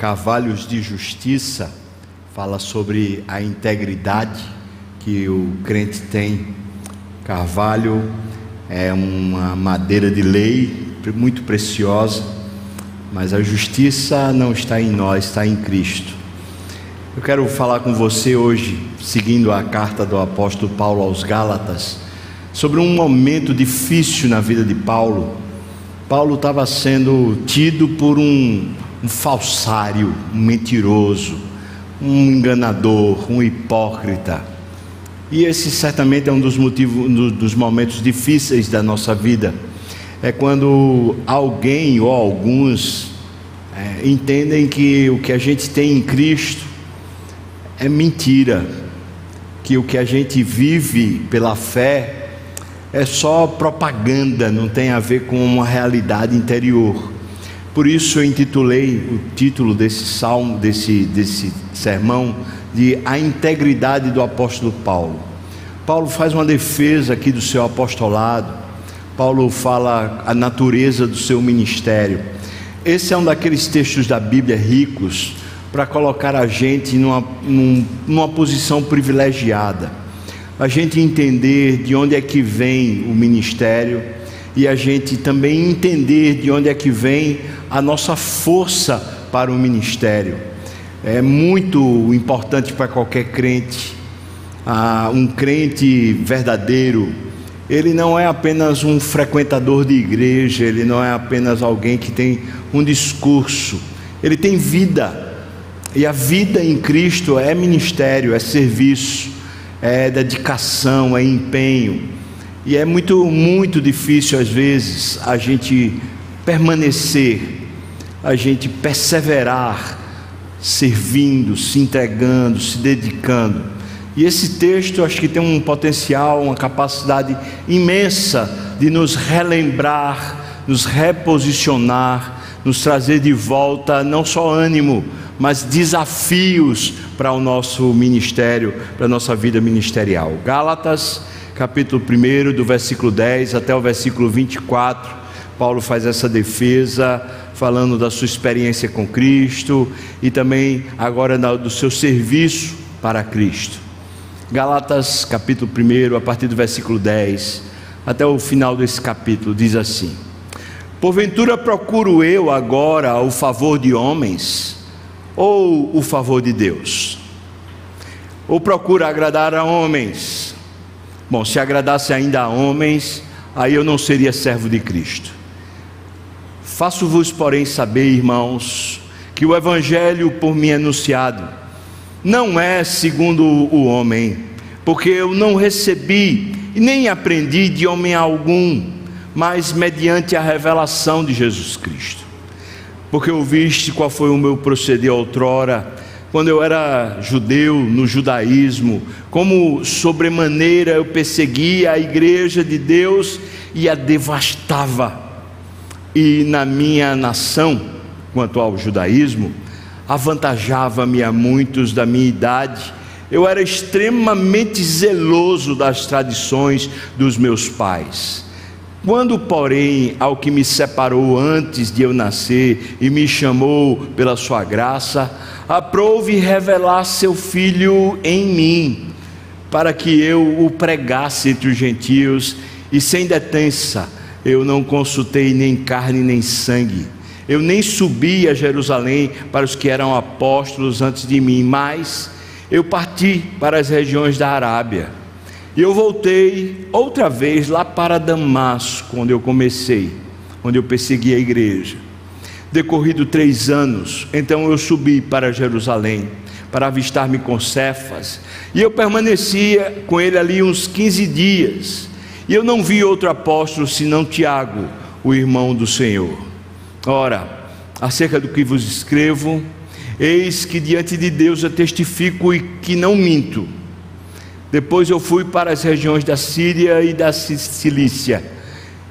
Carvalhos de Justiça fala sobre a integridade que o crente tem. Carvalho é uma madeira de lei muito preciosa, mas a justiça não está em nós, está em Cristo. Eu quero falar com você hoje, seguindo a carta do apóstolo Paulo aos Gálatas, sobre um momento difícil na vida de Paulo. Paulo estava sendo tido por um, um falsário, um mentiroso, um enganador, um hipócrita. E esse certamente é um dos motivos, um dos momentos difíceis da nossa vida. É quando alguém ou alguns é, entendem que o que a gente tem em Cristo é mentira, que o que a gente vive pela fé é só propaganda, não tem a ver com uma realidade interior. Por isso eu intitulei o título desse salmo, desse, desse sermão, de A Integridade do Apóstolo Paulo. Paulo faz uma defesa aqui do seu apostolado, Paulo fala a natureza do seu ministério. Esse é um daqueles textos da Bíblia ricos para colocar a gente numa, numa posição privilegiada, a gente entender de onde é que vem o ministério e a gente também entender de onde é que vem a nossa força para o ministério. É muito importante para qualquer crente. Ah, um crente verdadeiro, ele não é apenas um frequentador de igreja, ele não é apenas alguém que tem um discurso, ele tem vida. E a vida em Cristo é ministério, é serviço, é dedicação, é empenho. E é muito, muito difícil às vezes a gente permanecer a gente perseverar, servindo, se entregando, se dedicando. E esse texto acho que tem um potencial, uma capacidade imensa de nos relembrar, nos reposicionar, nos trazer de volta não só ânimo, mas desafios para o nosso ministério, para a nossa vida ministerial. Gálatas, capítulo 1, do versículo 10 até o versículo 24, Paulo faz essa defesa falando da sua experiência com Cristo e também agora do seu serviço para Cristo. Galatas, capítulo 1, a partir do versículo 10 até o final desse capítulo, diz assim: Porventura procuro eu agora o favor de homens ou o favor de Deus? Ou procuro agradar a homens? Bom, se agradasse ainda a homens, aí eu não seria servo de Cristo. Faço-vos, porém, saber, irmãos, que o evangelho por mim anunciado não é segundo o homem, porque eu não recebi e nem aprendi de homem algum, mas mediante a revelação de Jesus Cristo. Porque ouviste qual foi o meu proceder outrora, quando eu era judeu no judaísmo, como sobremaneira eu perseguia a igreja de Deus e a devastava e na minha nação, quanto ao judaísmo, avantajava-me a muitos da minha idade. Eu era extremamente zeloso das tradições dos meus pais. Quando, porém, ao que me separou antes de eu nascer e me chamou pela sua graça, aprove revelar seu filho em mim, para que eu o pregasse entre os gentios e sem detença eu não consultei nem carne nem sangue. Eu nem subi a Jerusalém para os que eram apóstolos antes de mim, mas eu parti para as regiões da Arábia. E eu voltei outra vez lá para Damasco, onde eu comecei, onde eu persegui a igreja. Decorrido três anos, então eu subi para Jerusalém para avistar-me com Cefas, e eu permanecia com ele ali uns 15 dias. E eu não vi outro apóstolo senão Tiago, o irmão do Senhor. Ora, acerca do que vos escrevo, eis que diante de Deus eu testifico e que não minto. Depois eu fui para as regiões da Síria e da Cilícia,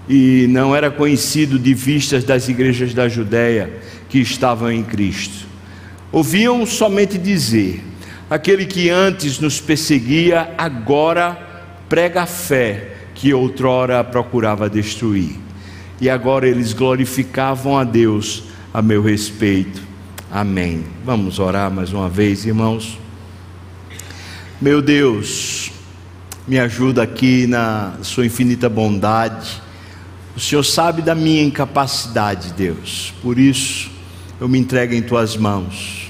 e não era conhecido de vistas das igrejas da Judéia que estavam em Cristo. Ouviam somente dizer: aquele que antes nos perseguia, agora prega a fé que outrora procurava destruir. E agora eles glorificavam a Deus a meu respeito. Amém. Vamos orar mais uma vez, irmãos. Meu Deus, me ajuda aqui na Sua infinita bondade. O Senhor sabe da minha incapacidade, Deus. Por isso, eu me entrego em Tuas mãos.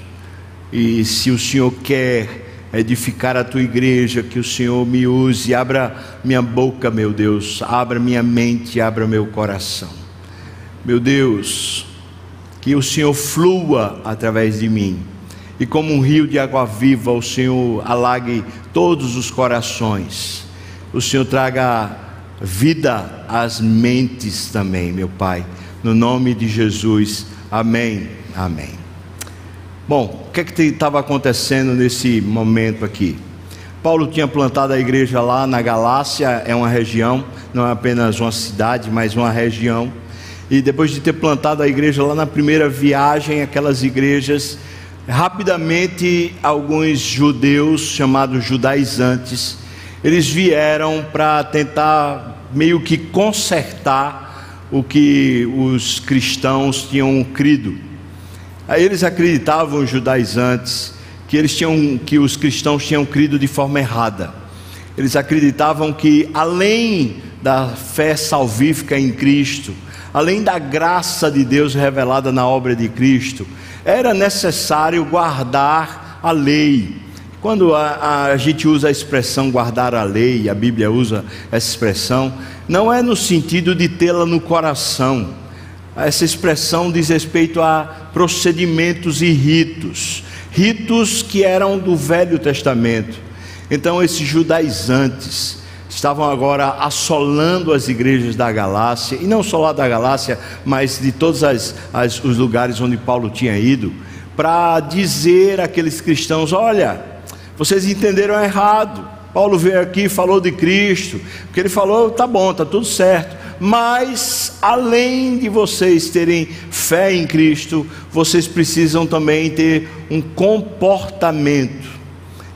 E se o Senhor quer edificar a tua igreja, que o Senhor me use, abra minha boca, meu Deus, abra minha mente, abra meu coração. Meu Deus, que o Senhor flua através de mim. E como um rio de água viva, o Senhor alague todos os corações. O Senhor traga vida às mentes também, meu Pai. No nome de Jesus. Amém. Amém. Bom, o que é que estava acontecendo nesse momento aqui? Paulo tinha plantado a igreja lá na Galácia, é uma região, não é apenas uma cidade, mas uma região e depois de ter plantado a igreja lá na primeira viagem, aquelas igrejas, rapidamente alguns judeus chamados judaizantes, eles vieram para tentar meio que consertar o que os cristãos tinham crido. Aí eles acreditavam, os judaizantes, que eles tinham que os cristãos tinham crido de forma errada. Eles acreditavam que além da fé salvífica em Cristo, além da graça de Deus revelada na obra de Cristo, era necessário guardar a lei. Quando a, a, gente usa a expressão guardar a lei, a Bíblia usa essa expressão, não é no sentido de tê-la no coração. Essa expressão diz respeito a procedimentos e ritos, ritos que eram do Velho Testamento. Então, esses judaizantes, estavam agora assolando as igrejas da Galácia, e não só lá da Galácia, mas de todos as, as, os lugares onde Paulo tinha ido, para dizer àqueles cristãos: olha, vocês entenderam errado. Paulo veio aqui e falou de Cristo, porque ele falou: tá bom, tá tudo certo. Mas, além de vocês terem fé em Cristo, vocês precisam também ter um comportamento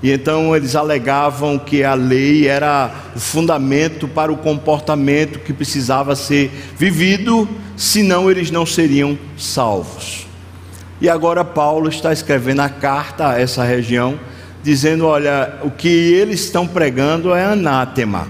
e então eles alegavam que a lei era o fundamento para o comportamento que precisava ser vivido, senão eles não seriam salvos. E agora Paulo está escrevendo a carta a essa região, dizendo: olha, o que eles estão pregando é anátema.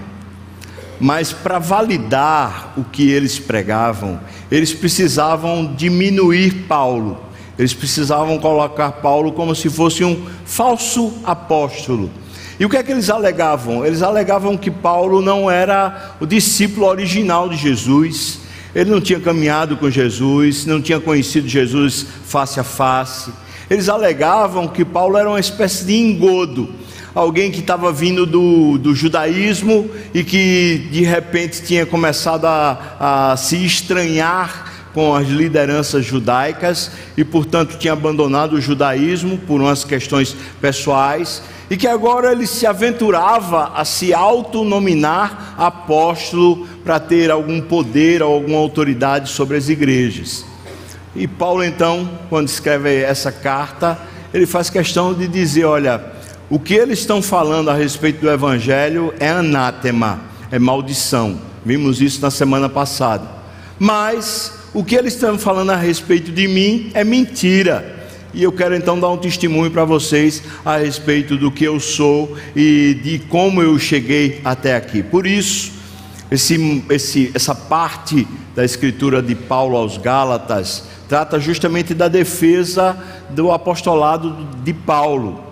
Mas para validar o que eles pregavam, eles precisavam diminuir Paulo eles precisavam colocar Paulo como se fosse um falso apóstolo. E o que é que eles alegavam? Eles alegavam que Paulo não era o discípulo original de Jesus, ele não tinha caminhado com Jesus, não tinha conhecido Jesus face a face. Eles alegavam que Paulo era uma espécie de engodo, alguém que estava vindo do, do judaísmo e que de repente tinha começado a, a se estranhar com as lideranças judaicas e, portanto, tinha abandonado o judaísmo por umas questões pessoais e que agora ele se aventurava a se autonominar apóstolo para ter algum poder ou alguma autoridade sobre as igrejas. E Paulo, então, quando escreve essa carta, ele faz questão de dizer: olha, o que eles estão falando a respeito do evangelho é anátema, é maldição. Vimos isso na semana passada. Mas o que eles estão falando a respeito de mim é mentira. E eu quero então dar um testemunho para vocês a respeito do que eu sou e de como eu cheguei até aqui. Por isso, esse, esse, essa parte da escritura de Paulo aos Gálatas trata justamente da defesa do apostolado de Paulo.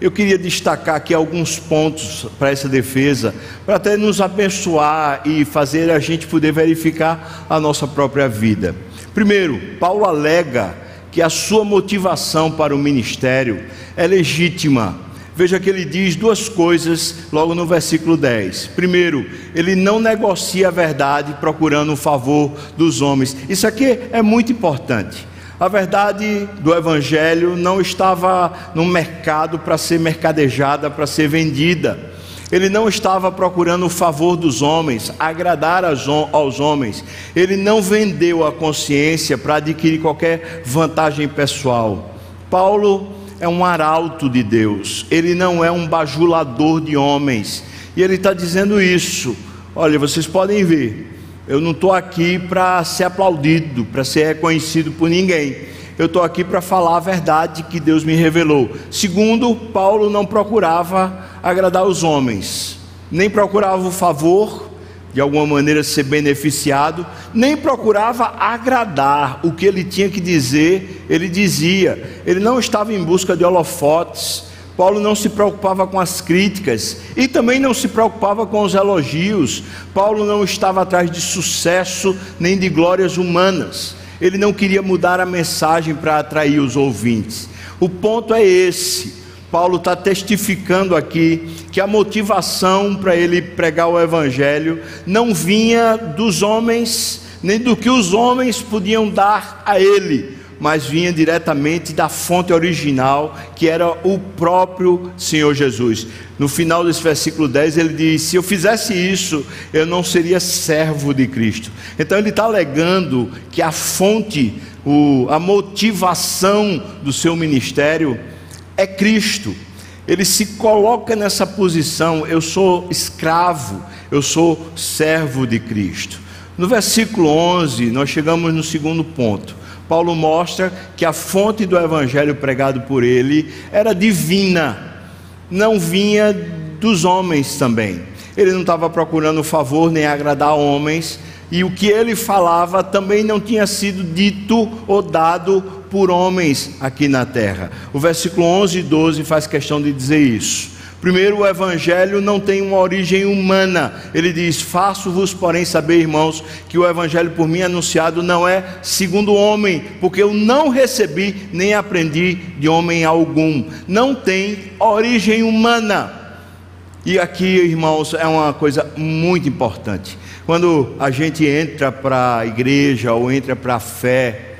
Eu queria destacar aqui alguns pontos para essa defesa, para até nos abençoar e fazer a gente poder verificar a nossa própria vida. Primeiro, Paulo alega que a sua motivação para o ministério é legítima. Veja que ele diz duas coisas logo no versículo 10. Primeiro, ele não negocia a verdade procurando o favor dos homens. Isso aqui é muito importante. A verdade do Evangelho não estava no mercado para ser mercadejada, para ser vendida. Ele não estava procurando o favor dos homens, agradar aos homens. Ele não vendeu a consciência para adquirir qualquer vantagem pessoal. Paulo é um arauto de Deus, ele não é um bajulador de homens. E ele está dizendo isso. Olha, vocês podem ver, eu não estou aqui para ser aplaudido, para ser reconhecido por ninguém. eu estou aqui para falar a verdade que Deus me revelou. Segundo, Paulo não procurava agradar os homens, nem procurava o favor, de alguma maneira ser beneficiado, nem procurava agradar o que ele tinha que dizer, ele dizia. Ele não estava em busca de holofotes, Paulo não se preocupava com as críticas e também não se preocupava com os elogios. Paulo não estava atrás de sucesso nem de glórias humanas. Ele não queria mudar a mensagem para atrair os ouvintes. O ponto é esse. Paulo está testificando aqui que a motivação para ele pregar o Evangelho não vinha dos homens, nem do que os homens podiam dar a ele, mas vinha diretamente da fonte original, que era o próprio Senhor Jesus. No final desse versículo 10, ele diz: Se eu fizesse isso, eu não seria servo de Cristo. Então, ele está alegando que a fonte, o, a motivação do seu ministério é Cristo. Ele se coloca nessa posição: eu sou escravo, eu sou servo de Cristo. No versículo 11, nós chegamos no segundo ponto. Paulo mostra que a fonte do evangelho pregado por ele era divina, não vinha dos homens também. Ele não estava procurando favor nem agradar homens, e o que ele falava também não tinha sido dito ou dado por homens aqui na terra. O versículo 11 e 12 faz questão de dizer isso. Primeiro, o evangelho não tem uma origem humana. Ele diz: Faço-vos, porém, saber, irmãos, que o evangelho por mim anunciado não é segundo homem, porque eu não recebi nem aprendi de homem algum. Não tem origem humana. E aqui, irmãos, é uma coisa muito importante. Quando a gente entra para a igreja ou entra para a fé,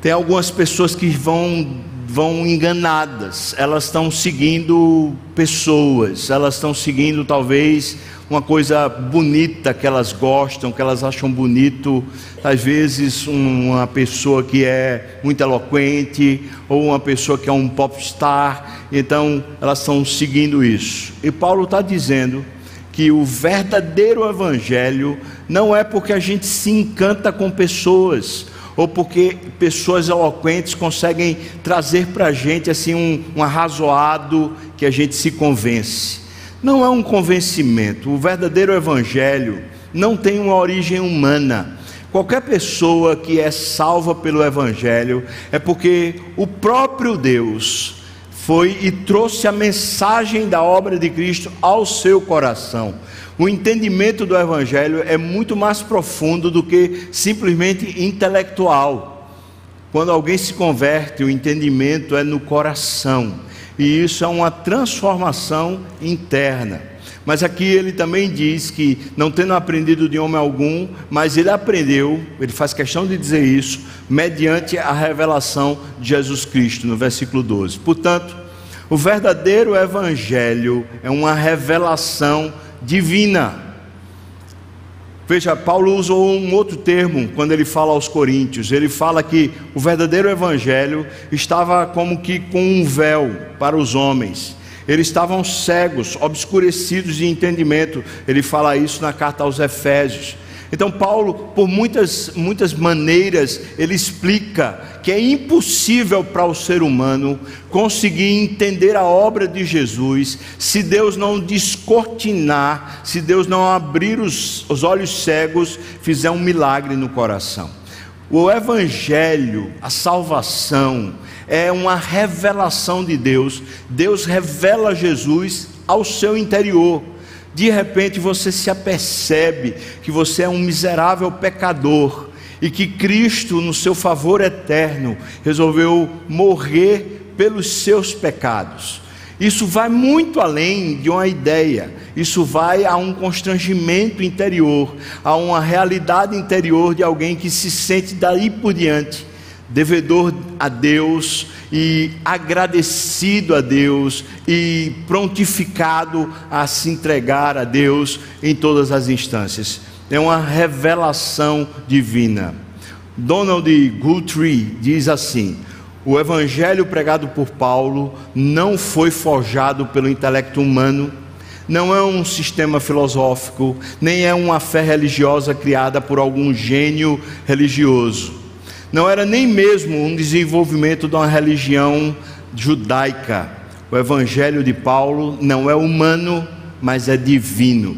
tem algumas pessoas que vão vão enganadas, elas estão seguindo pessoas, elas estão seguindo talvez uma coisa bonita que elas gostam, que elas acham bonito, às vezes uma pessoa que é muito eloquente, ou uma pessoa que é um popstar, então elas estão seguindo isso. E Paulo está dizendo que o verdadeiro evangelho não é porque a gente se encanta com pessoas, ou porque pessoas eloquentes conseguem trazer para a gente assim um, um arrazoado que a gente se convence. Não é um convencimento. O verdadeiro evangelho não tem uma origem humana. Qualquer pessoa que é salva pelo evangelho é porque o próprio Deus foi e trouxe a mensagem da obra de Cristo ao seu coração. O entendimento do Evangelho é muito mais profundo do que simplesmente intelectual. Quando alguém se converte, o entendimento é no coração, e isso é uma transformação interna. Mas aqui ele também diz que, não tendo aprendido de homem algum, mas ele aprendeu, ele faz questão de dizer isso, mediante a revelação de Jesus Cristo, no versículo 12. Portanto, o verdadeiro evangelho é uma revelação divina. Veja, Paulo usou um outro termo quando ele fala aos Coríntios. Ele fala que o verdadeiro evangelho estava como que com um véu para os homens. Eles estavam cegos, obscurecidos de entendimento. Ele fala isso na carta aos Efésios. Então, Paulo, por muitas, muitas maneiras, ele explica que é impossível para o ser humano conseguir entender a obra de Jesus se Deus não descortinar, se Deus não abrir os, os olhos cegos, fizer um milagre no coração. O Evangelho, a salvação, é uma revelação de Deus. Deus revela Jesus ao seu interior de repente você se apercebe que você é um miserável pecador e que Cristo, no seu favor eterno, resolveu morrer pelos seus pecados. Isso vai muito além de uma ideia, isso vai a um constrangimento interior, a uma realidade interior de alguém que se sente daí por diante devedor a Deus e agradecido a Deus e prontificado a se entregar a Deus em todas as instâncias. É uma revelação divina. Donald Guthrie diz assim: o evangelho pregado por Paulo não foi forjado pelo intelecto humano, não é um sistema filosófico, nem é uma fé religiosa criada por algum gênio religioso não era nem mesmo um desenvolvimento de uma religião judaica. O evangelho de Paulo não é humano, mas é divino.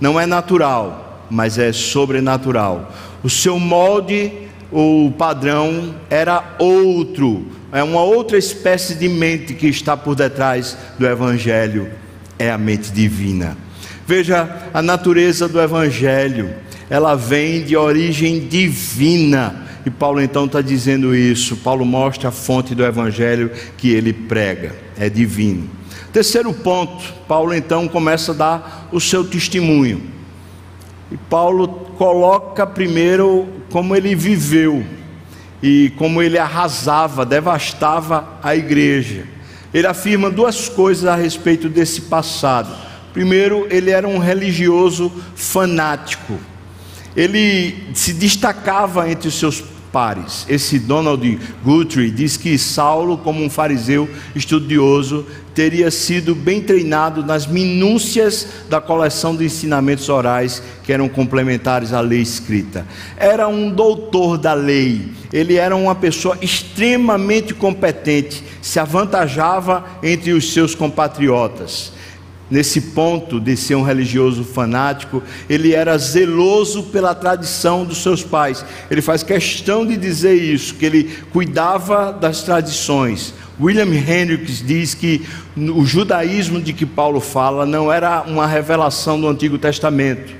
Não é natural, mas é sobrenatural. O seu molde, o padrão era outro, é uma outra espécie de mente que está por detrás do evangelho, é a mente divina. Veja a natureza do evangelho, ela vem de origem divina e Paulo então está dizendo isso. Paulo mostra a fonte do evangelho que ele prega, é divino. Terceiro ponto, Paulo então começa a dar o seu testemunho. E Paulo coloca primeiro como ele viveu e como ele arrasava, devastava a igreja. Ele afirma duas coisas a respeito desse passado. Primeiro, ele era um religioso fanático ele se destacava entre os seus pares. Esse Donald Guthrie diz que Saulo, como um fariseu estudioso, teria sido bem treinado nas minúcias da coleção de ensinamentos orais que eram complementares à lei escrita. Era um doutor da lei, ele era uma pessoa extremamente competente, se avantajava entre os seus compatriotas nesse ponto de ser um religioso fanático, ele era zeloso pela tradição dos seus pais. Ele faz questão de dizer isso, que ele cuidava das tradições. William Hendricks diz que o judaísmo de que Paulo fala não era uma revelação do Antigo Testamento.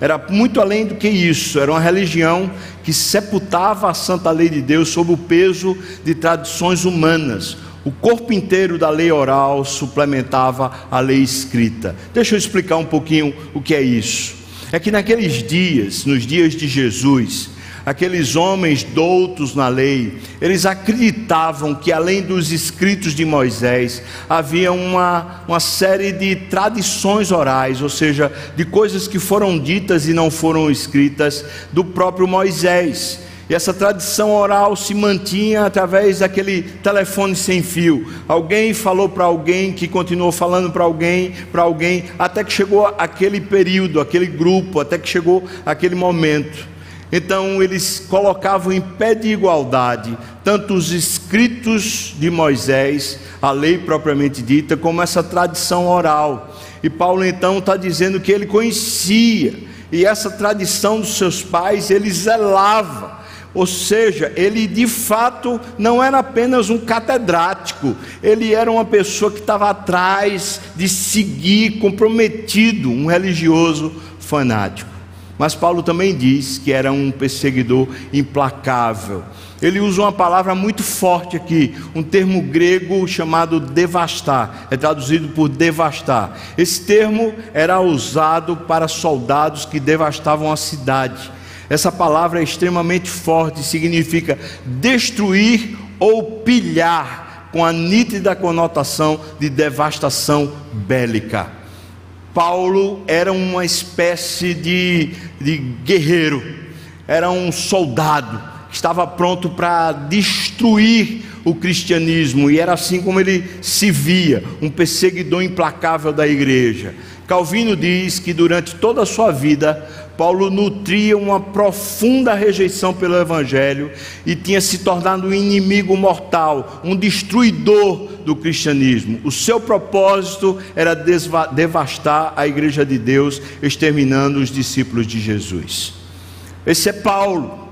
Era muito além do que isso, era uma religião que sepultava a santa lei de Deus sob o peso de tradições humanas o corpo inteiro da lei oral suplementava a lei escrita. Deixa eu explicar um pouquinho o que é isso. É que naqueles dias, nos dias de Jesus, aqueles homens doutos na lei, eles acreditavam que além dos escritos de Moisés, havia uma, uma série de tradições orais, ou seja, de coisas que foram ditas e não foram escritas do próprio Moisés. E essa tradição oral se mantinha através daquele telefone sem fio. Alguém falou para alguém, que continuou falando para alguém, para alguém, até que chegou aquele período, aquele grupo, até que chegou aquele momento. Então eles colocavam em pé de igualdade tanto os escritos de Moisés, a lei propriamente dita, como essa tradição oral. E Paulo então está dizendo que ele conhecia, e essa tradição dos seus pais ele zelava ou seja, ele de fato não era apenas um catedrático, ele era uma pessoa que estava atrás de seguir, comprometido, um religioso fanático. Mas Paulo também diz que era um perseguidor implacável. Ele usa uma palavra muito forte aqui, um termo grego chamado devastar, é traduzido por devastar. Esse termo era usado para soldados que devastavam a cidade essa palavra é extremamente forte, significa destruir ou pilhar, com a nítida conotação de devastação bélica. Paulo era uma espécie de, de guerreiro, era um soldado estava pronto para destruir o cristianismo, e era assim como ele se via, um perseguidor implacável da igreja. Calvino diz que durante toda a sua vida, Paulo nutria uma profunda rejeição pelo Evangelho e tinha se tornado um inimigo mortal, um destruidor do cristianismo. O seu propósito era devastar a igreja de Deus, exterminando os discípulos de Jesus. Esse é Paulo.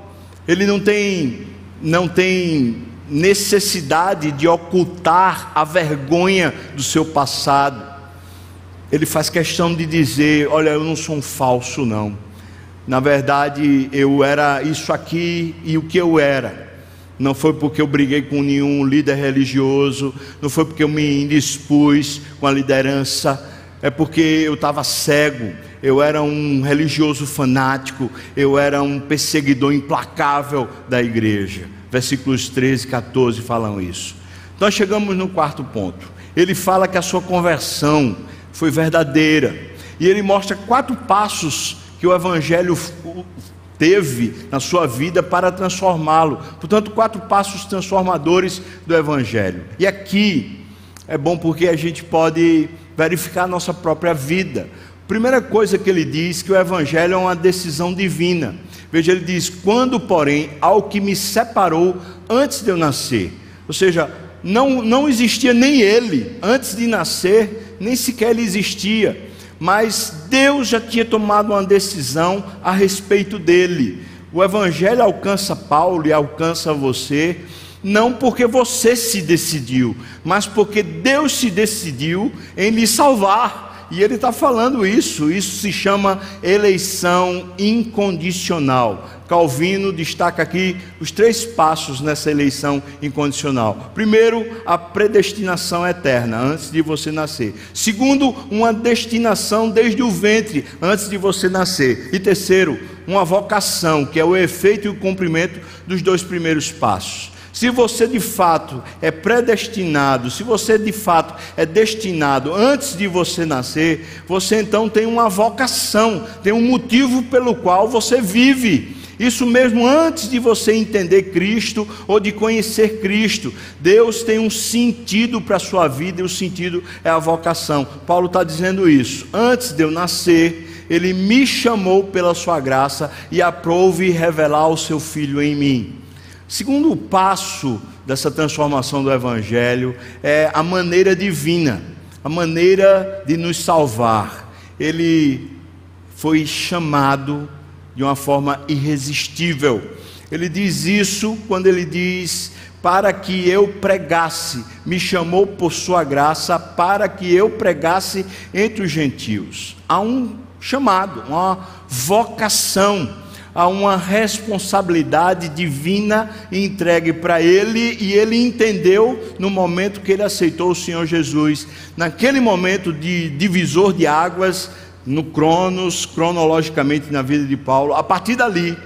Ele não tem, não tem necessidade de ocultar a vergonha do seu passado. Ele faz questão de dizer: Olha, eu não sou um falso, não. Na verdade, eu era isso aqui e o que eu era. Não foi porque eu briguei com nenhum líder religioso, não foi porque eu me indispus com a liderança, é porque eu estava cego, eu era um religioso fanático, eu era um perseguidor implacável da igreja. Versículos 13 e 14 falam isso. Nós chegamos no quarto ponto. Ele fala que a sua conversão foi verdadeira. E ele mostra quatro passos que o Evangelho teve na sua vida para transformá-lo. Portanto, quatro passos transformadores do Evangelho. E aqui é bom porque a gente pode verificar a nossa própria vida. Primeira coisa que ele diz que o evangelho é uma decisão divina. Veja, ele diz: "Quando, porém, ao que me separou antes de eu nascer". Ou seja, não, não existia nem ele antes de nascer, nem sequer ele existia, mas Deus já tinha tomado uma decisão a respeito dele. O Evangelho alcança Paulo e alcança você, não porque você se decidiu, mas porque Deus se decidiu em lhe salvar. E ele está falando isso, isso se chama eleição incondicional. Calvino destaca aqui os três passos nessa eleição incondicional. Primeiro, a predestinação eterna, antes de você nascer. Segundo, uma destinação desde o ventre, antes de você nascer. E terceiro, uma vocação, que é o efeito e o cumprimento dos dois primeiros passos. Se você de fato é predestinado, se você de fato é destinado antes de você nascer, você então tem uma vocação, tem um motivo pelo qual você vive. Isso mesmo antes de você entender Cristo ou de conhecer Cristo. Deus tem um sentido para a sua vida e o sentido é a vocação. Paulo está dizendo isso. Antes de eu nascer, Ele me chamou pela sua graça e aprove revelar o seu Filho em mim. Segundo passo dessa transformação do Evangelho é a maneira divina, a maneira de nos salvar. Ele foi chamado de uma forma irresistível. Ele diz isso quando ele diz: Para que eu pregasse, me chamou por sua graça, para que eu pregasse entre os gentios. Há um chamado, uma vocação a uma responsabilidade divina entregue para ele e ele entendeu no momento que ele aceitou o Senhor Jesus, naquele momento de divisor de águas no Cronos, cronologicamente na vida de Paulo. A partir dali,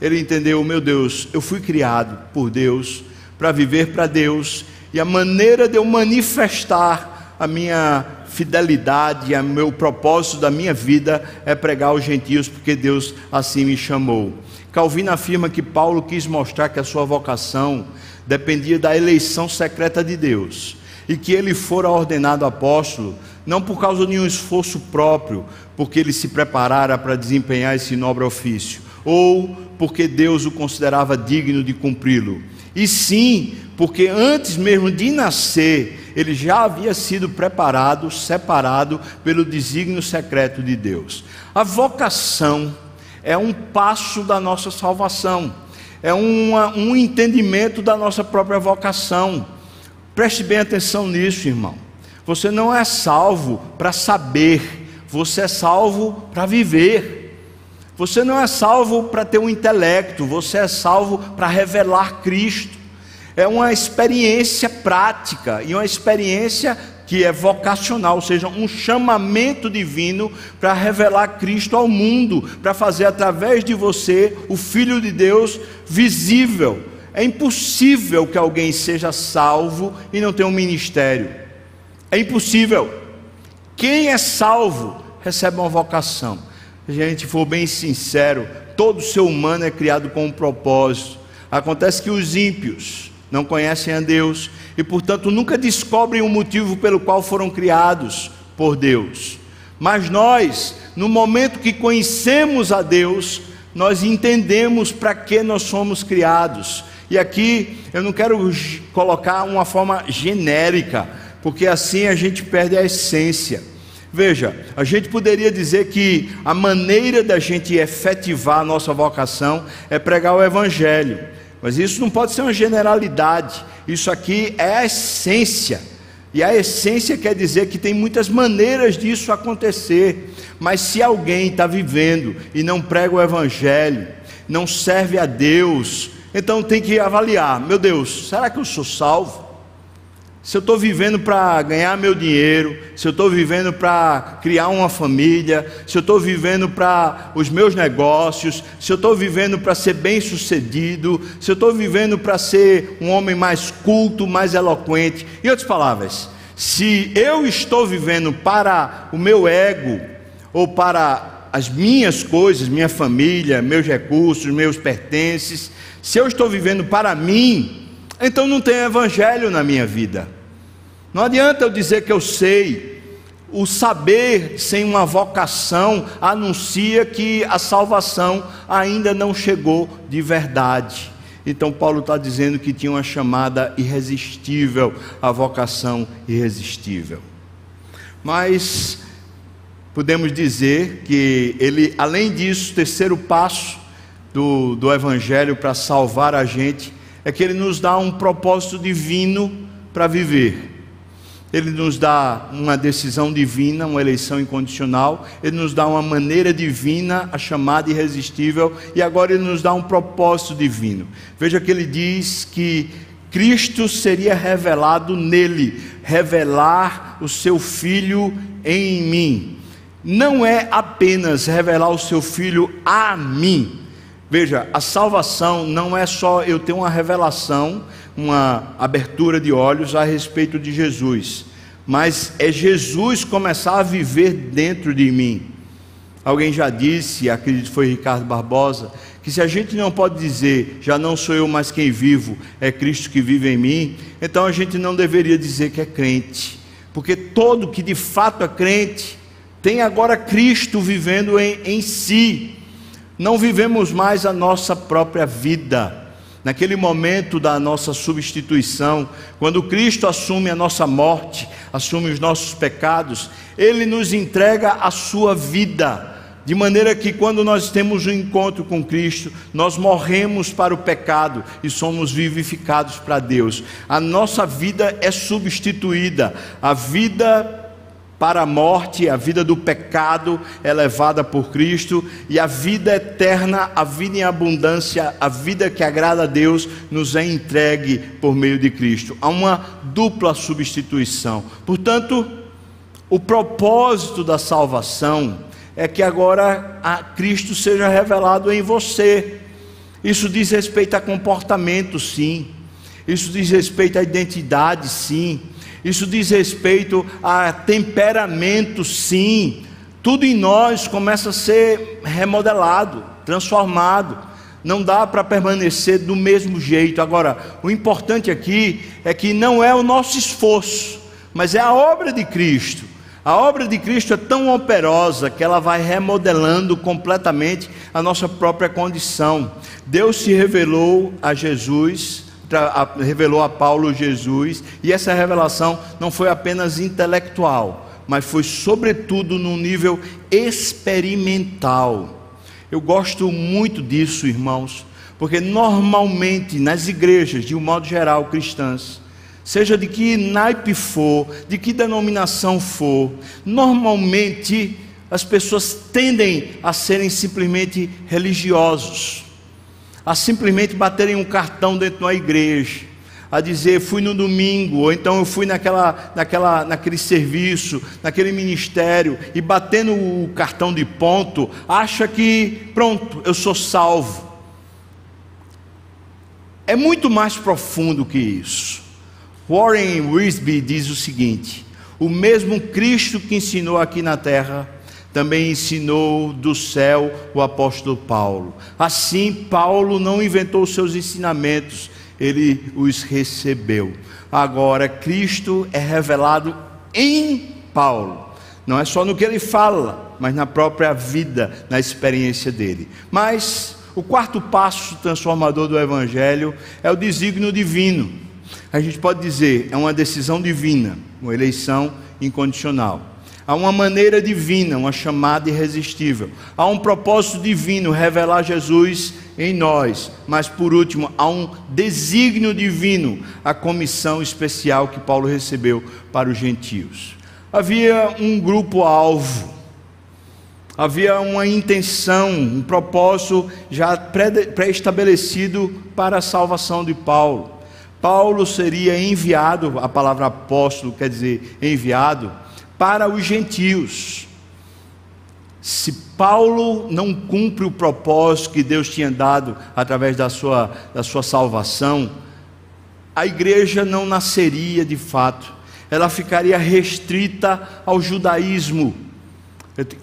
ele entendeu: meu Deus, eu fui criado por Deus para viver para Deus e a maneira de eu manifestar a minha fidelidade, o meu propósito da minha vida é pregar aos gentios, porque Deus assim me chamou. Calvino afirma que Paulo quis mostrar que a sua vocação dependia da eleição secreta de Deus e que ele fora ordenado apóstolo não por causa de um esforço próprio, porque ele se preparara para desempenhar esse nobre ofício, ou porque Deus o considerava digno de cumpri-lo, e sim porque antes mesmo de nascer, ele já havia sido preparado, separado pelo desígnio secreto de Deus. A vocação é um passo da nossa salvação, é uma, um entendimento da nossa própria vocação. Preste bem atenção nisso, irmão. Você não é salvo para saber, você é salvo para viver. Você não é salvo para ter um intelecto, você é salvo para revelar Cristo é uma experiência prática e uma experiência que é vocacional, ou seja, um chamamento divino para revelar Cristo ao mundo, para fazer através de você o Filho de Deus visível. É impossível que alguém seja salvo e não tenha um ministério. É impossível. Quem é salvo recebe uma vocação. A gente for bem sincero, todo ser humano é criado com um propósito. Acontece que os ímpios, não conhecem a Deus e, portanto, nunca descobrem o motivo pelo qual foram criados por Deus. Mas nós, no momento que conhecemos a Deus, nós entendemos para que nós somos criados. E aqui eu não quero colocar uma forma genérica, porque assim a gente perde a essência. Veja, a gente poderia dizer que a maneira da gente efetivar a nossa vocação é pregar o Evangelho. Mas isso não pode ser uma generalidade. Isso aqui é a essência. E a essência quer dizer que tem muitas maneiras disso acontecer. Mas se alguém está vivendo e não prega o Evangelho, não serve a Deus, então tem que avaliar: meu Deus, será que eu sou salvo? Se eu estou vivendo para ganhar meu dinheiro, se eu estou vivendo para criar uma família, se eu estou vivendo para os meus negócios, se eu estou vivendo para ser bem sucedido, se eu estou vivendo para ser um homem mais culto, mais eloquente. Em outras palavras, se eu estou vivendo para o meu ego ou para as minhas coisas, minha família, meus recursos, meus pertences, se eu estou vivendo para mim, então não tem evangelho na minha vida. Não adianta eu dizer que eu sei. o saber sem uma vocação anuncia que a salvação ainda não chegou de verdade. Então, Paulo está dizendo que tinha uma chamada irresistível, a vocação irresistível. Mas podemos dizer que ele, além disso, o terceiro passo do, do Evangelho para salvar a gente é que ele nos dá um propósito divino para viver. Ele nos dá uma decisão divina, uma eleição incondicional, ele nos dá uma maneira divina, a chamada irresistível, e agora ele nos dá um propósito divino. Veja que ele diz que Cristo seria revelado nele, revelar o seu filho em mim. Não é apenas revelar o seu filho a mim. Veja, a salvação não é só eu ter uma revelação uma abertura de olhos a respeito de Jesus, mas é Jesus começar a viver dentro de mim. Alguém já disse, acredito que foi Ricardo Barbosa, que se a gente não pode dizer, já não sou eu mais quem vivo, é Cristo que vive em mim, então a gente não deveria dizer que é crente, porque todo que de fato é crente tem agora Cristo vivendo em, em si. Não vivemos mais a nossa própria vida. Naquele momento da nossa substituição, quando Cristo assume a nossa morte, assume os nossos pecados, Ele nos entrega a sua vida, de maneira que quando nós temos um encontro com Cristo, nós morremos para o pecado e somos vivificados para Deus. A nossa vida é substituída, a vida para a morte, a vida do pecado é levada por Cristo, e a vida eterna, a vida em abundância, a vida que agrada a Deus, nos é entregue por meio de Cristo. Há uma dupla substituição. Portanto, o propósito da salvação é que agora a Cristo seja revelado em você. Isso diz respeito a comportamento, sim. Isso diz respeito à identidade, sim. Isso diz respeito a temperamento, sim. Tudo em nós começa a ser remodelado, transformado. Não dá para permanecer do mesmo jeito. Agora, o importante aqui é que não é o nosso esforço, mas é a obra de Cristo. A obra de Cristo é tão operosa que ela vai remodelando completamente a nossa própria condição. Deus se revelou a Jesus revelou a Paulo Jesus, e essa revelação não foi apenas intelectual, mas foi sobretudo num nível experimental. Eu gosto muito disso, irmãos, porque normalmente nas igrejas, de um modo geral, cristãs, seja de que naipe for, de que denominação for, normalmente as pessoas tendem a serem simplesmente religiosos a simplesmente baterem um cartão dentro de uma igreja, a dizer fui no domingo, ou então eu fui naquela, naquela, naquele serviço, naquele ministério, e batendo o cartão de ponto, acha que pronto, eu sou salvo. É muito mais profundo que isso. Warren Wiersbe diz o seguinte: o mesmo Cristo que ensinou aqui na terra também ensinou do céu o apóstolo Paulo. Assim, Paulo não inventou seus ensinamentos, ele os recebeu. Agora, Cristo é revelado em Paulo. Não é só no que ele fala, mas na própria vida, na experiência dele. Mas o quarto passo transformador do Evangelho é o desígnio divino. A gente pode dizer, é uma decisão divina, uma eleição incondicional. Há uma maneira divina, uma chamada irresistível. Há um propósito divino, revelar Jesus em nós. Mas por último, há um desígnio divino, a comissão especial que Paulo recebeu para os gentios. Havia um grupo-alvo, havia uma intenção, um propósito já pré-estabelecido para a salvação de Paulo. Paulo seria enviado, a palavra apóstolo quer dizer enviado, para os gentios. Se Paulo não cumpre o propósito que Deus tinha dado através da sua, da sua salvação, a igreja não nasceria de fato, ela ficaria restrita ao judaísmo.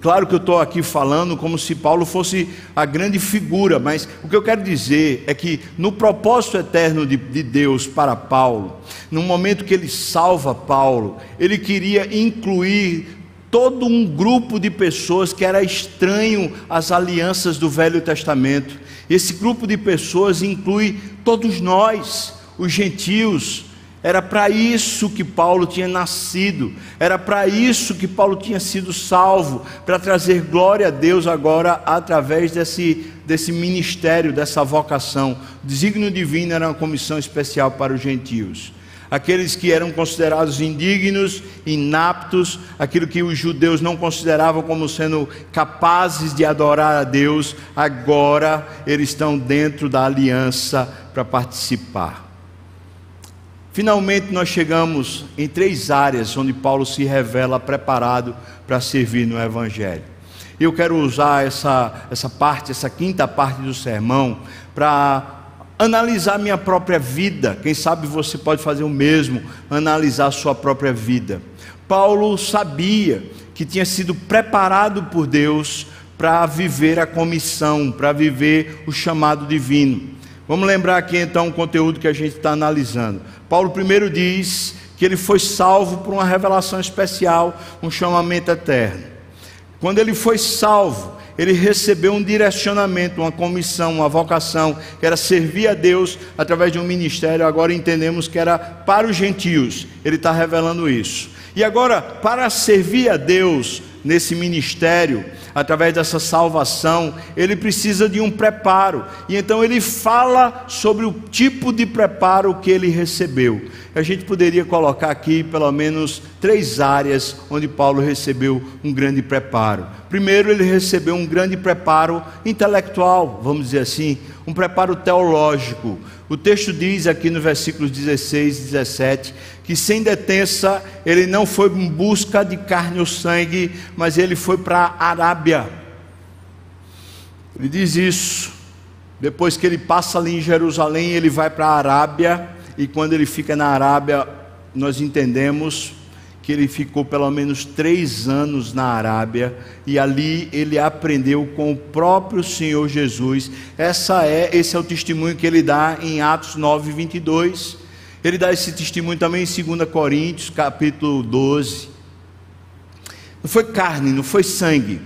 Claro que eu estou aqui falando como se Paulo fosse a grande figura, mas o que eu quero dizer é que no propósito eterno de, de, Deus para Paulo, no momento que ele salva Paulo, ele queria incluir todo um grupo de pessoas que era estranho às alianças do Velho Testamento. Esse grupo de pessoas inclui todos nós, os gentios, era para isso que Paulo tinha nascido, era para isso que Paulo tinha sido salvo, para trazer glória a Deus agora através desse, desse ministério, dessa vocação. O desígnio divino era uma comissão especial para os gentios. Aqueles que eram considerados indignos, inaptos, aquilo que os judeus não consideravam como sendo capazes de adorar a Deus, agora eles estão dentro da aliança para participar. Finalmente, nós chegamos em três áreas onde Paulo se revela preparado para servir no Evangelho. Eu quero usar essa, essa parte, essa quinta parte do sermão, para analisar minha própria vida. Quem sabe você pode fazer o mesmo, analisar a sua própria vida. Paulo sabia que tinha sido preparado por Deus para viver a comissão, para viver o chamado divino. Vamos lembrar aqui então o conteúdo que a gente está analisando. Paulo primeiro diz que ele foi salvo por uma revelação especial, um chamamento eterno. Quando ele foi salvo, ele recebeu um direcionamento, uma comissão, uma vocação, que era servir a Deus através de um ministério. Agora entendemos que era para os gentios. Ele está revelando isso. E agora, para servir a Deus nesse ministério, através dessa salvação, ele precisa de um preparo. E então ele fala sobre o tipo de preparo que ele recebeu. A gente poderia colocar aqui pelo menos três áreas onde Paulo recebeu um grande preparo. Primeiro, ele recebeu um grande preparo intelectual, vamos dizer assim, um preparo teológico. O texto diz aqui no versículos 16 e 17 que sem detença ele não foi em busca de carne ou sangue, mas ele foi para a Arábia. Ele diz isso. Depois que ele passa ali em Jerusalém, ele vai para a Arábia, e quando ele fica na Arábia, nós entendemos que ele ficou pelo menos três anos na Arábia e ali ele aprendeu com o próprio Senhor Jesus. Essa é, esse é o testemunho que ele dá em Atos 9, 22. Ele dá esse testemunho também em 2 Coríntios, capítulo 12. Não foi carne, não foi sangue.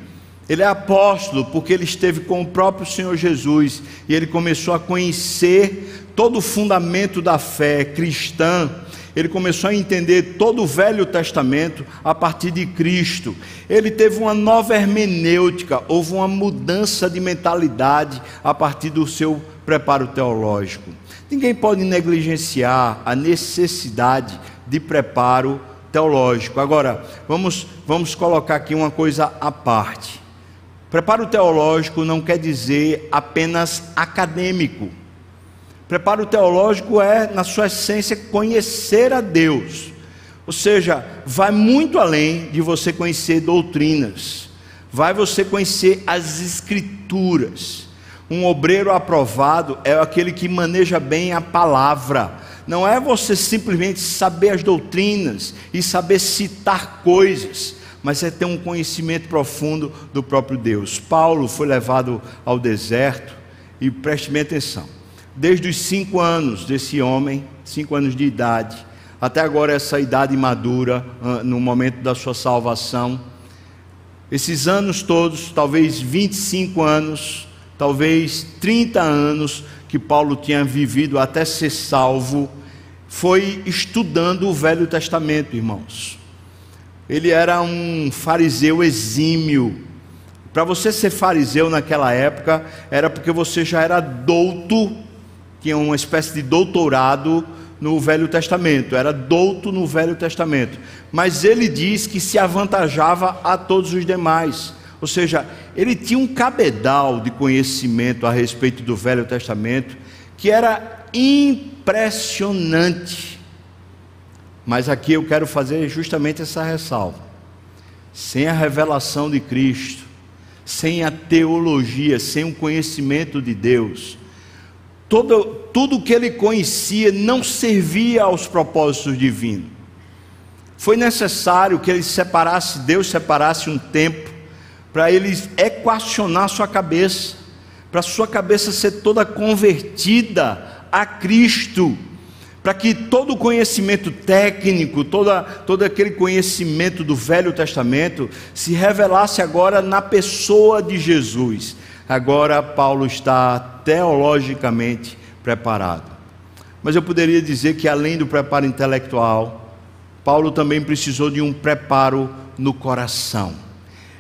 Ele é apóstolo porque ele esteve com o próprio Senhor Jesus e ele começou a conhecer todo o fundamento da fé cristã. Ele começou a entender todo o Velho Testamento a partir de Cristo. Ele teve uma nova hermenêutica, houve uma mudança de mentalidade a partir do seu preparo teológico. Ninguém pode negligenciar a necessidade de preparo teológico. Agora, vamos, vamos colocar aqui uma coisa à parte. Preparo teológico não quer dizer apenas acadêmico. Preparo teológico é, na sua essência, conhecer a Deus. Ou seja, vai muito além de você conhecer doutrinas. Vai você conhecer as escrituras. Um obreiro aprovado é aquele que maneja bem a palavra. Não é você simplesmente saber as doutrinas e saber citar coisas, mas é ter um conhecimento profundo do próprio Deus. Paulo foi levado ao deserto e preste bem atenção. Desde os cinco anos desse homem, cinco anos de idade, até agora essa idade madura, ah, no momento da sua salvação, esses anos todos, talvez 25 anos, talvez 30 anos que Paulo tinha vivido até ser salvo, foi estudando o Velho Testamento, irmãos. Ele era um fariseu exímio. Para você ser fariseu naquela época, era porque você já era douto, tinha uma espécie de doutorado no Velho Testamento, era douto no Velho Testamento. Mas ele diz que se avantajava a todos os demais. Ou seja, ele tinha um cabedal de conhecimento a respeito do Velho Testamento que era impressionante. Mas aqui eu quero fazer justamente essa ressalva. Sem a revelação de Cristo, sem a teologia, sem o conhecimento de Deus, todo, tudo que ele conhecia não servia aos propósitos divinos. Foi necessário que ele separasse, Deus separasse um tempo para ele equacionar sua cabeça, para sua cabeça ser toda convertida a Cristo, para que todo o conhecimento técnico, toda, todo aquele conhecimento do Velho Testamento se revelasse agora na pessoa de Jesus. Agora Paulo está teologicamente preparado. Mas eu poderia dizer que além do preparo intelectual, Paulo também precisou de um preparo no coração.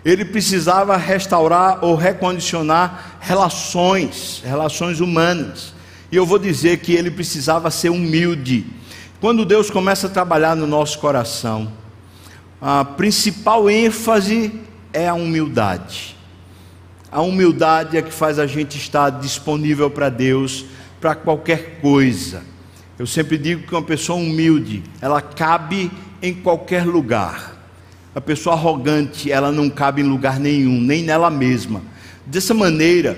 Ele precisava restaurar ou recondicionar relações, relações humanas. E eu vou dizer que ele precisava ser humilde. Quando Deus começa a trabalhar no nosso coração, a principal ênfase é a humildade. A humildade é que faz a gente estar disponível para Deus para qualquer coisa. Eu sempre digo que uma pessoa humilde, ela cabe em qualquer lugar. A pessoa arrogante, ela não cabe em lugar nenhum, nem nela mesma. Dessa maneira,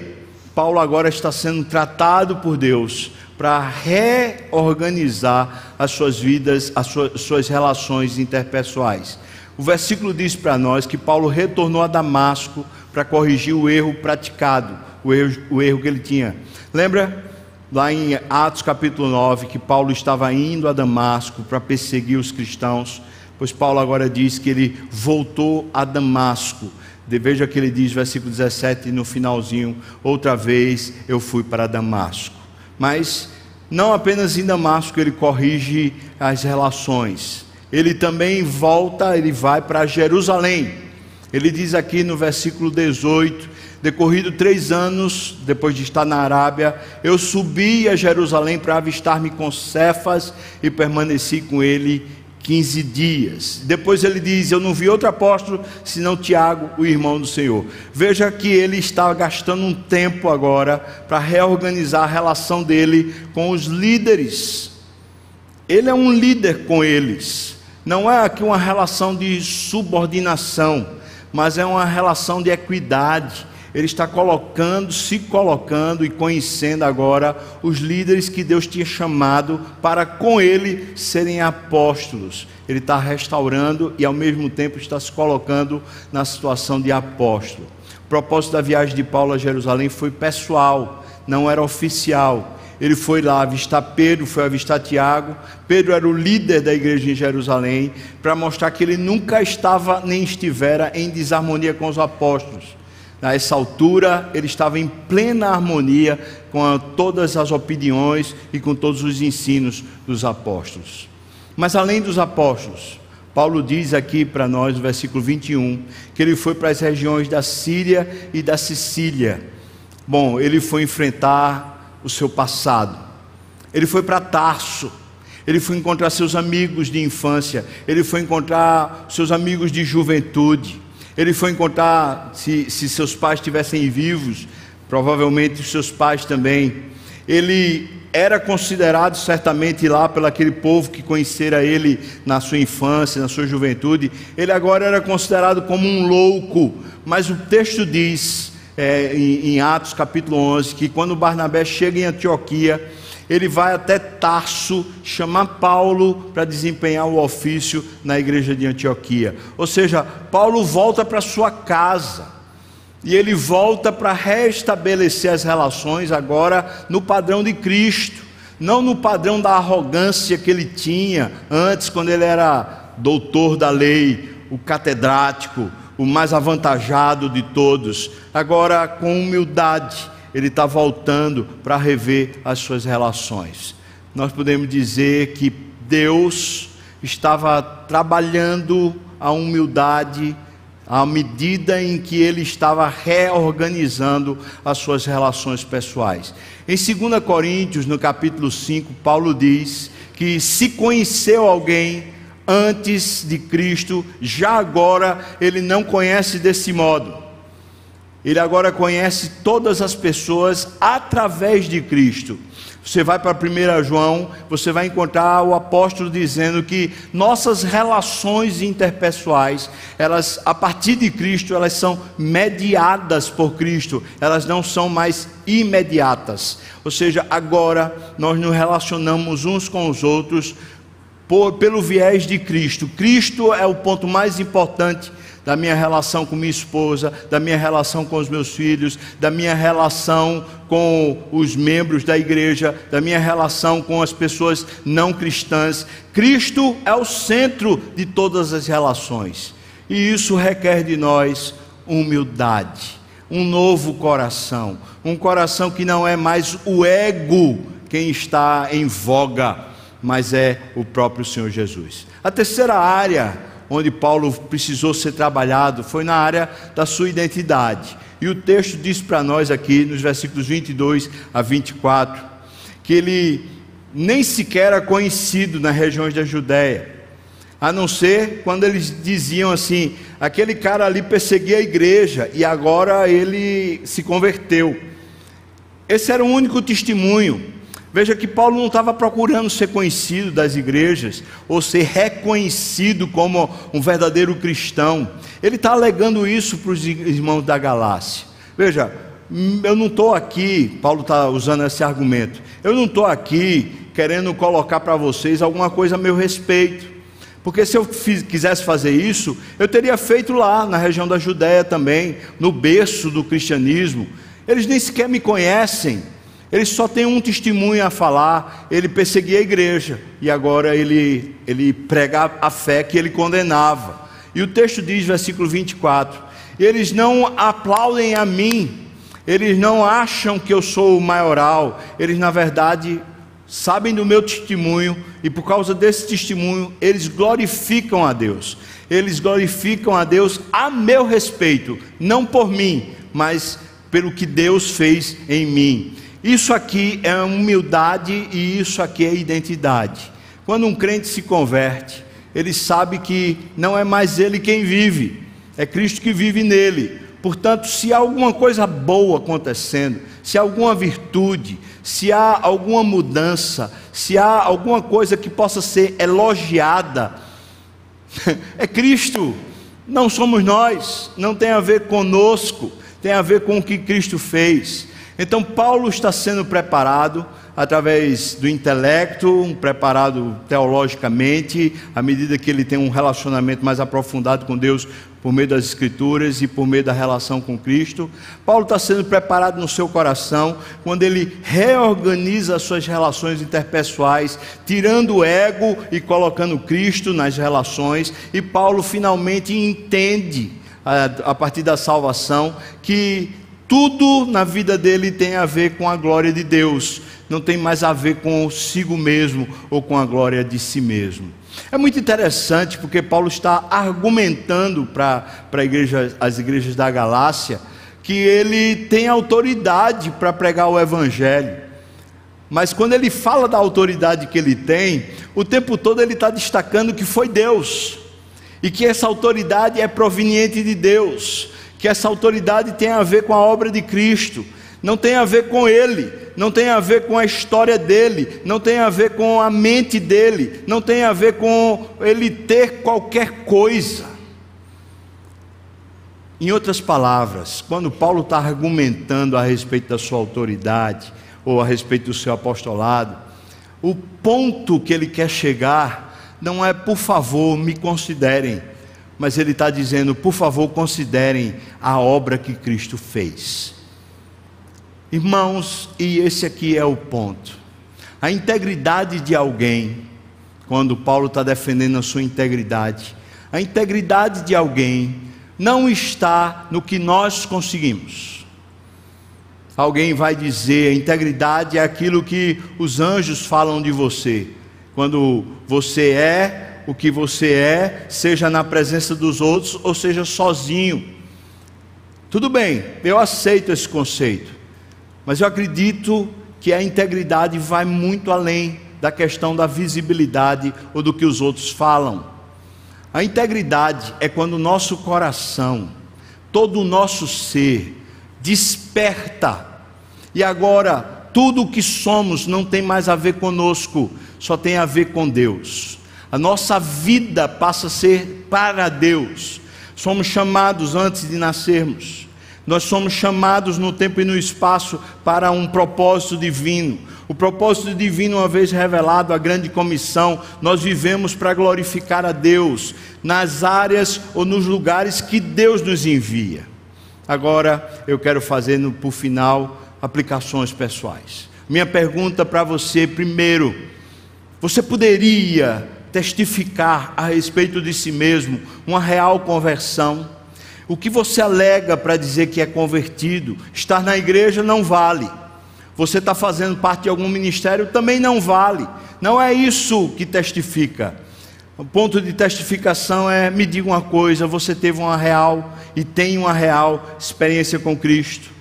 Paulo agora está sendo tratado por Deus para reorganizar as suas vidas, as suas, relações interpessoais. O versículo diz para nós que Paulo retornou a Damasco para corrigir o erro praticado, o erro, o erro que ele tinha. Lembra lá em Atos capítulo 9 que Paulo estava indo a Damasco para perseguir os cristãos? Pois Paulo agora diz que ele voltou a Damasco Veja que ele diz, versículo 17, no finalzinho: Outra vez eu fui para Damasco. Mas não apenas em Damasco ele corrige as relações, ele também volta, ele vai para Jerusalém. Ele diz aqui no versículo 18: Decorrido três anos, depois de estar na Arábia, eu subi a Jerusalém para avistar-me com Cefas e permaneci com ele 15 dias. Depois ele diz: Eu não vi outro apóstolo senão Tiago, o irmão do Senhor. Veja que ele está gastando um tempo agora para reorganizar a relação dele com os líderes. Ele é um líder com eles. Não é aqui uma relação de subordinação, mas é uma relação de equidade ele está colocando, se colocando e conhecendo agora os líderes que Deus tinha chamado para com ele serem apóstolos. Ele está restaurando e ao mesmo tempo está se colocando na situação de apóstolo. O propósito da viagem de Paulo a Jerusalém foi pessoal, não era oficial. Ele foi lá avistar Pedro, foi avistar Tiago. Pedro era o líder da igreja em Jerusalém, para mostrar que ele nunca estava nem estivera em desarmonia com os apóstolos a essa altura, ele estava em plena harmonia com todas as opiniões e com todos os ensinos dos apóstolos. Mas além dos apóstolos, Paulo diz aqui para nós, no versículo 21, que ele foi para as regiões da Síria e da Sicília. Bom, ele foi enfrentar o seu passado. Ele foi para Tarso. Ele foi encontrar seus amigos de infância. Ele foi encontrar seus amigos de juventude. Ele foi encontrar, se, se seus pais estivessem vivos, provavelmente os seus pais também. Ele era considerado certamente lá pelo aquele povo que conhecera ele na sua infância, na sua juventude. Ele agora era considerado como um louco, mas o texto diz é, em, em Atos capítulo 11 que quando Barnabé chega em Antioquia, ele vai até Tarso chamar Paulo para desempenhar o ofício na igreja de Antioquia. Ou seja, Paulo volta para sua casa e ele volta para restabelecer as relações agora no padrão de Cristo, não no padrão da arrogância que ele tinha antes, quando ele era doutor da lei, o catedrático, o mais avantajado de todos, agora com humildade ele está voltando para rever as suas relações. Nós podemos dizer que Deus estava trabalhando a humildade à medida em que ele estava reorganizando as suas relações pessoais. Em 2 Coríntios, no capítulo 5, Paulo diz que se conheceu alguém antes de Cristo, já agora ele não conhece desse modo. Ele agora conhece todas as pessoas através de Cristo. Você vai para 1 João, você vai encontrar o apóstolo dizendo que nossas relações interpessoais, elas a partir de Cristo, elas são mediadas por Cristo, elas não são mais imediatas. Ou seja, agora nós nos relacionamos uns com os outros por, pelo viés de Cristo. Cristo é o ponto mais importante da minha relação com minha esposa, da minha relação com os meus filhos, da minha relação com os membros da igreja, da minha relação com as pessoas não cristãs. Cristo é o centro de todas as relações. E isso requer de nós humildade, um novo coração, um coração que não é mais o ego quem está em voga, mas é o próprio Senhor Jesus. A terceira área onde Paulo precisou ser trabalhado foi na área da sua identidade. E o texto diz para nós aqui, nos versículos 22 a 24, que ele nem sequer era conhecido nas regiões da Judéia, a não ser quando eles diziam assim: aquele cara ali perseguia a igreja e agora ele se converteu. Esse era o único testemunho Veja que Paulo não estava procurando ser conhecido das igrejas ou ser reconhecido como um verdadeiro cristão. Ele está alegando isso para os irmãos da Galácia. Veja, eu não estou aqui, Paulo está usando esse argumento, eu não estou aqui querendo colocar para vocês alguma coisa a meu respeito. Porque se eu fiz, quisesse fazer isso, eu teria feito lá na região da Judéia também, no berço do cristianismo. Eles nem sequer me conhecem. Ele só tem um testemunho a falar. Ele perseguia a igreja e agora ele, ele prega a fé que ele condenava. E o texto diz, versículo 24: Eles não aplaudem a mim, eles não acham que eu sou o maioral, eles na verdade sabem do meu testemunho e por causa desse testemunho eles glorificam a Deus. Eles glorificam a Deus a meu respeito, não por mim, mas pelo que Deus fez em mim. Isso aqui é humildade e isso aqui é identidade. Quando um crente se converte, ele sabe que não é mais ele quem vive, é Cristo que vive nele. Portanto, se há alguma coisa boa acontecendo, se há alguma virtude, se há alguma mudança, se há alguma coisa que possa ser elogiada, é Cristo, não somos nós, não tem a ver conosco, tem a ver com o que Cristo fez. Então, Paulo está sendo preparado através do intelecto, preparado teologicamente, à medida que ele tem um relacionamento mais aprofundado com Deus por meio das Escrituras e por meio da relação com Cristo. Paulo está sendo preparado no seu coração quando ele reorganiza as suas relações interpessoais, tirando o ego e colocando Cristo nas relações, e Paulo finalmente entende a partir da salvação que tudo na vida dele tem a ver com a glória de Deus, não tem mais a ver consigo mesmo ou com a glória de si mesmo. É muito interessante porque Paulo está argumentando para igreja, as igrejas da Galácia que ele tem autoridade para pregar o Evangelho. Mas quando ele fala da autoridade que ele tem, o tempo todo ele está destacando que foi Deus e que essa autoridade é proveniente de Deus que essa autoridade tem a ver com a obra de Cristo, não tem a ver com ele, não tem a ver com a história dele, não tem a ver com a mente dele, não tem a ver com ele ter qualquer coisa. Em outras palavras, quando Paulo está argumentando a respeito da sua autoridade ou a respeito do seu apostolado, o ponto que ele quer chegar não é, por favor, me considerem mas ele está dizendo, por favor, considerem a obra que Cristo fez. Irmãos, e esse aqui é o ponto. A integridade de alguém, quando Paulo está defendendo a sua integridade, a integridade de alguém não está no que nós conseguimos. Alguém vai dizer, a integridade é aquilo que os anjos falam de você. Quando você é o que você é, seja na presença dos outros ou seja sozinho. Tudo bem, eu aceito esse conceito, mas eu acredito que a integridade vai muito além da questão da visibilidade ou do que os outros falam. A integridade é quando o nosso coração, todo o nosso ser, desperta, e agora tudo o que somos não tem mais a ver conosco, só tem a ver com Deus. A nossa vida passa a ser para Deus. Somos chamados antes de nascermos. Nós somos chamados no tempo e no espaço para um propósito divino. O propósito divino, uma vez revelado, a grande comissão, nós vivemos para glorificar a Deus nas áreas ou nos lugares que Deus nos envia. Agora eu quero fazer, no, por final, aplicações pessoais. Minha pergunta para você, primeiro, você poderia testificar a respeito de si mesmo uma real conversão? O que você alega para dizer que é convertido? Estar na igreja não vale. Você está fazendo parte de algum ministério também não vale. Não é isso que testifica. O ponto de testificação é: me diga uma coisa, você teve uma real e tem uma real experiência com Cristo.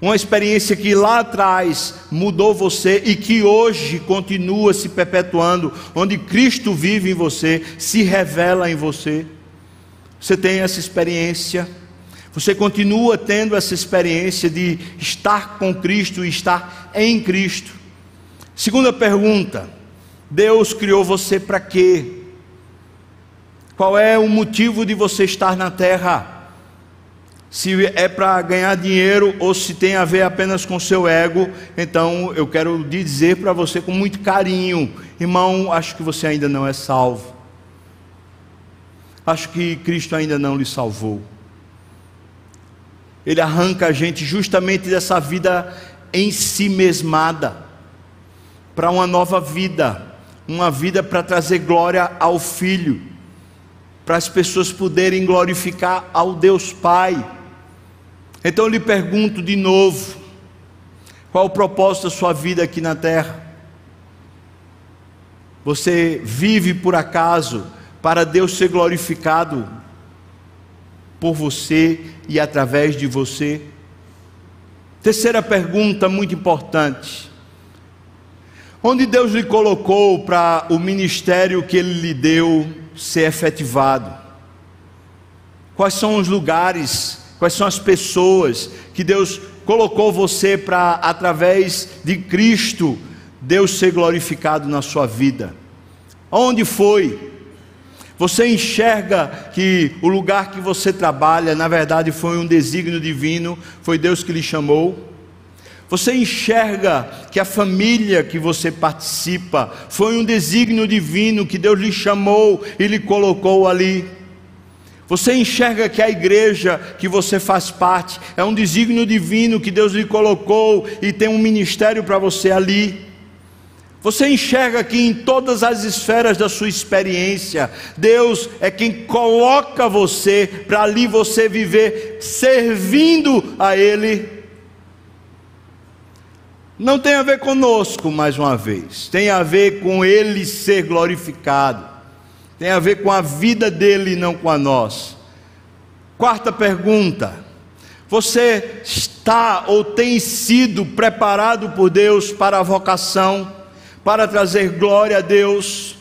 Uma experiência que lá atrás mudou você e que hoje continua se perpetuando, onde Cristo vive em você, se revela em você. Você tem essa experiência, você continua tendo essa experiência de estar com Cristo e estar em Cristo. Segunda pergunta: Deus criou você para quê? Qual é o motivo de você estar na terra? Se é para ganhar dinheiro ou se tem a ver apenas com seu ego, então eu quero dizer para você com muito carinho, irmão, acho que você ainda não é salvo acho que Cristo ainda não lhe salvou. Ele arranca a gente justamente dessa vida em si mesmada, para uma nova vida, uma vida para trazer glória ao Filho, para as pessoas poderem glorificar ao Deus Pai. Então eu lhe pergunto de novo: qual o propósito da sua vida aqui na terra? Você vive por acaso para Deus ser glorificado por você e através de você? Terceira pergunta muito importante. Onde Deus lhe colocou para o ministério que Ele lhe deu ser efetivado? Quais são os lugares, quais são as pessoas que Deus colocou você para, através de Cristo, Deus ser glorificado na sua vida? Onde foi? Você enxerga que o lugar que você trabalha, na verdade, foi um desígnio divino, foi Deus que lhe chamou. Você enxerga que a família que você participa foi um desígnio divino que Deus lhe chamou e lhe colocou ali. Você enxerga que a igreja que você faz parte é um desígnio divino que Deus lhe colocou e tem um ministério para você ali. Você enxerga que em todas as esferas da sua experiência, Deus é quem coloca você para ali você viver servindo a Ele. Não tem a ver conosco, mais uma vez, tem a ver com Ele ser glorificado, tem a ver com a vida dele, não com a nossa. Quarta pergunta: você está ou tem sido preparado por Deus para a vocação? para trazer glória a Deus.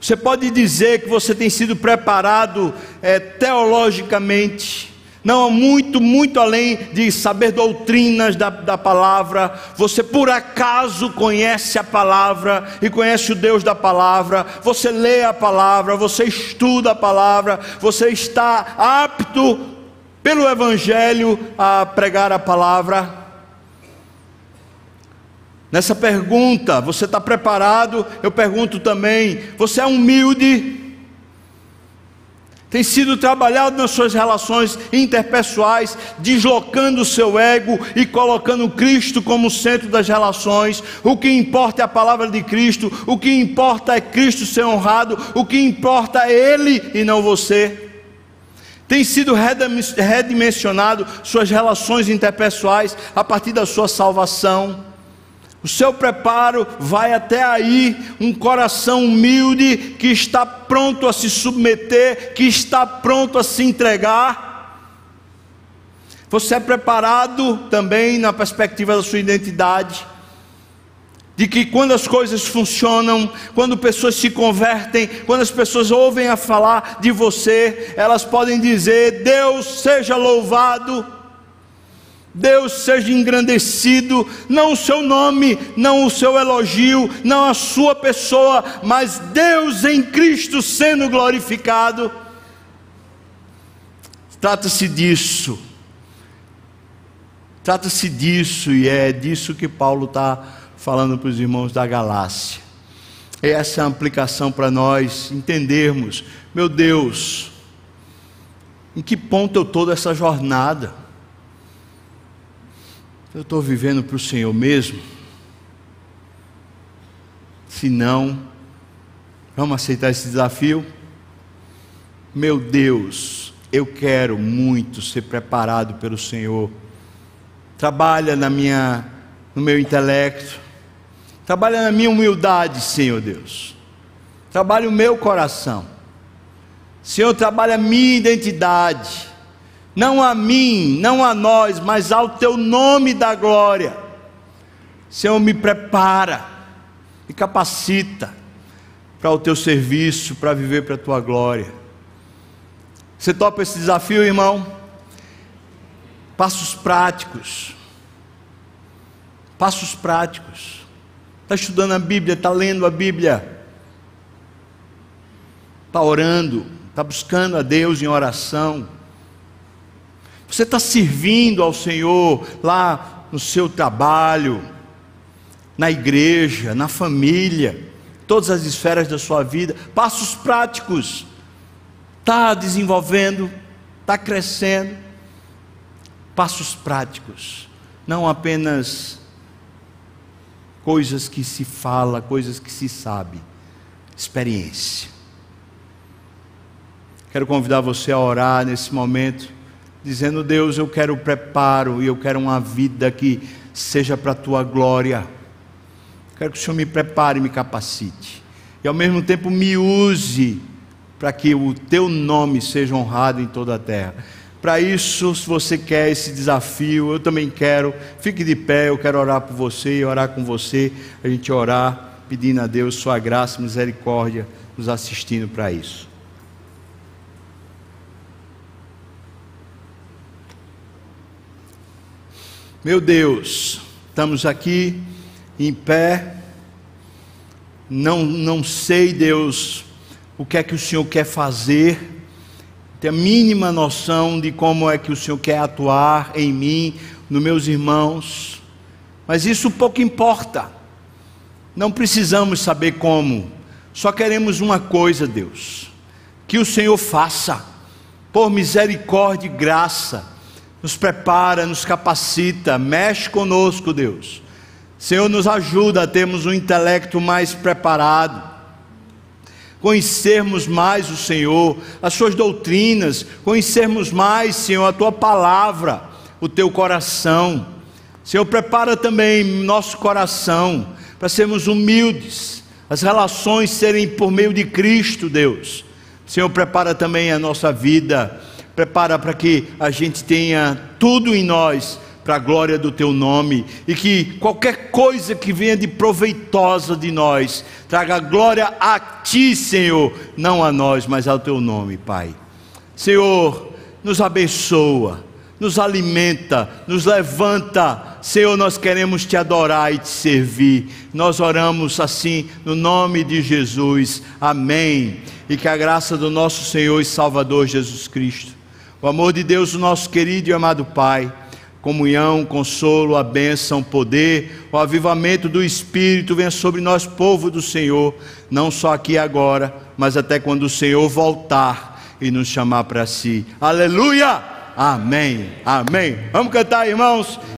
Você pode dizer que você tem sido preparado é, teologicamente, não muito, muito além de saber doutrinas da, da palavra, você por acaso conhece a palavra e conhece o Deus da palavra, você lê a palavra, você estuda a palavra, você está apto pelo Evangelho a pregar a palavra. Nessa pergunta, você está preparado? Eu pergunto também, você é humilde? Tem sido trabalhado nas suas relações interpessoais, deslocando o seu ego e colocando Cristo como centro das relações. O que importa é a palavra de Cristo, o que importa é Cristo ser honrado, o que importa é Ele e não você. Tem sido redimensionado suas relações interpessoais a partir da sua salvação. O seu preparo vai até aí, um coração humilde que está pronto a se submeter, que está pronto a se entregar. Você é preparado também na perspectiva da sua identidade, de que quando as coisas funcionam, quando pessoas se convertem, quando as pessoas ouvem a falar de você, elas podem dizer: Deus seja louvado. Deus seja engrandecido, não o seu nome, não o seu elogio, não a sua pessoa, mas Deus em Cristo sendo glorificado. Trata-se disso, trata-se disso, e é disso que Paulo está falando para os irmãos da Galácia. Essa é a aplicação para nós entendermos, meu Deus, em que ponto eu estou dessa jornada? Eu estou vivendo para o Senhor mesmo? Se não, vamos aceitar esse desafio? Meu Deus, eu quero muito ser preparado pelo Senhor. Trabalha na minha, no meu intelecto, trabalha na minha humildade, Senhor Deus. Trabalha o meu coração. Senhor, trabalha a minha identidade. Não a mim, não a nós, mas ao teu nome da glória. Senhor, me prepara, me capacita para o teu serviço, para viver para a tua glória. Você topa esse desafio, irmão? Passos práticos. Passos práticos. Está estudando a Bíblia, está lendo a Bíblia, está orando, está buscando a Deus em oração. Você está servindo ao Senhor lá no seu trabalho, na igreja, na família, todas as esferas da sua vida. Passos práticos está desenvolvendo, está crescendo. Passos práticos, não apenas coisas que se fala, coisas que se sabe, experiência. Quero convidar você a orar nesse momento, dizendo: Deus, eu quero preparo e eu quero uma vida que seja para a tua glória. Quero que o Senhor me prepare e me capacite, e ao mesmo tempo me use para que o teu nome seja honrado em toda a terra. Para isso, se você quer esse desafio, eu também quero. Fique de pé, eu quero orar por você e orar com você. A gente orar pedindo a Deus sua graça misericórdia, nos assistindo para isso. Meu Deus, estamos aqui em pé. Não, não sei, Deus, o que é que o Senhor quer fazer, ter a mínima noção de como é que o Senhor quer atuar em mim, nos meus irmãos, mas isso pouco importa, não precisamos saber como, só queremos uma coisa, Deus, que o Senhor faça, por misericórdia e graça, nos prepara, nos capacita, mexe conosco, Deus. Senhor, nos ajuda a termos um intelecto mais preparado, conhecermos mais o Senhor, as suas doutrinas, conhecermos mais, Senhor, a tua palavra, o teu coração. Senhor, prepara também nosso coração para sermos humildes, as relações serem por meio de Cristo, Deus. Senhor, prepara também a nossa vida, prepara para que a gente tenha tudo em nós para a glória do teu nome e que qualquer coisa que venha de proveitosa de nós traga glória a ti, Senhor, não a nós, mas ao teu nome, Pai. Senhor, nos abençoa, nos alimenta, nos levanta. Senhor, nós queremos te adorar e te servir. Nós oramos assim no nome de Jesus. Amém. E que a graça do nosso Senhor e Salvador Jesus Cristo, o amor de Deus, o nosso querido e amado Pai, comunhão, consolo, a bênção, poder, o avivamento do Espírito venha sobre nós, povo do Senhor, não só aqui agora, mas até quando o Senhor voltar e nos chamar para si. Aleluia! Amém. Amém. Vamos cantar, irmãos.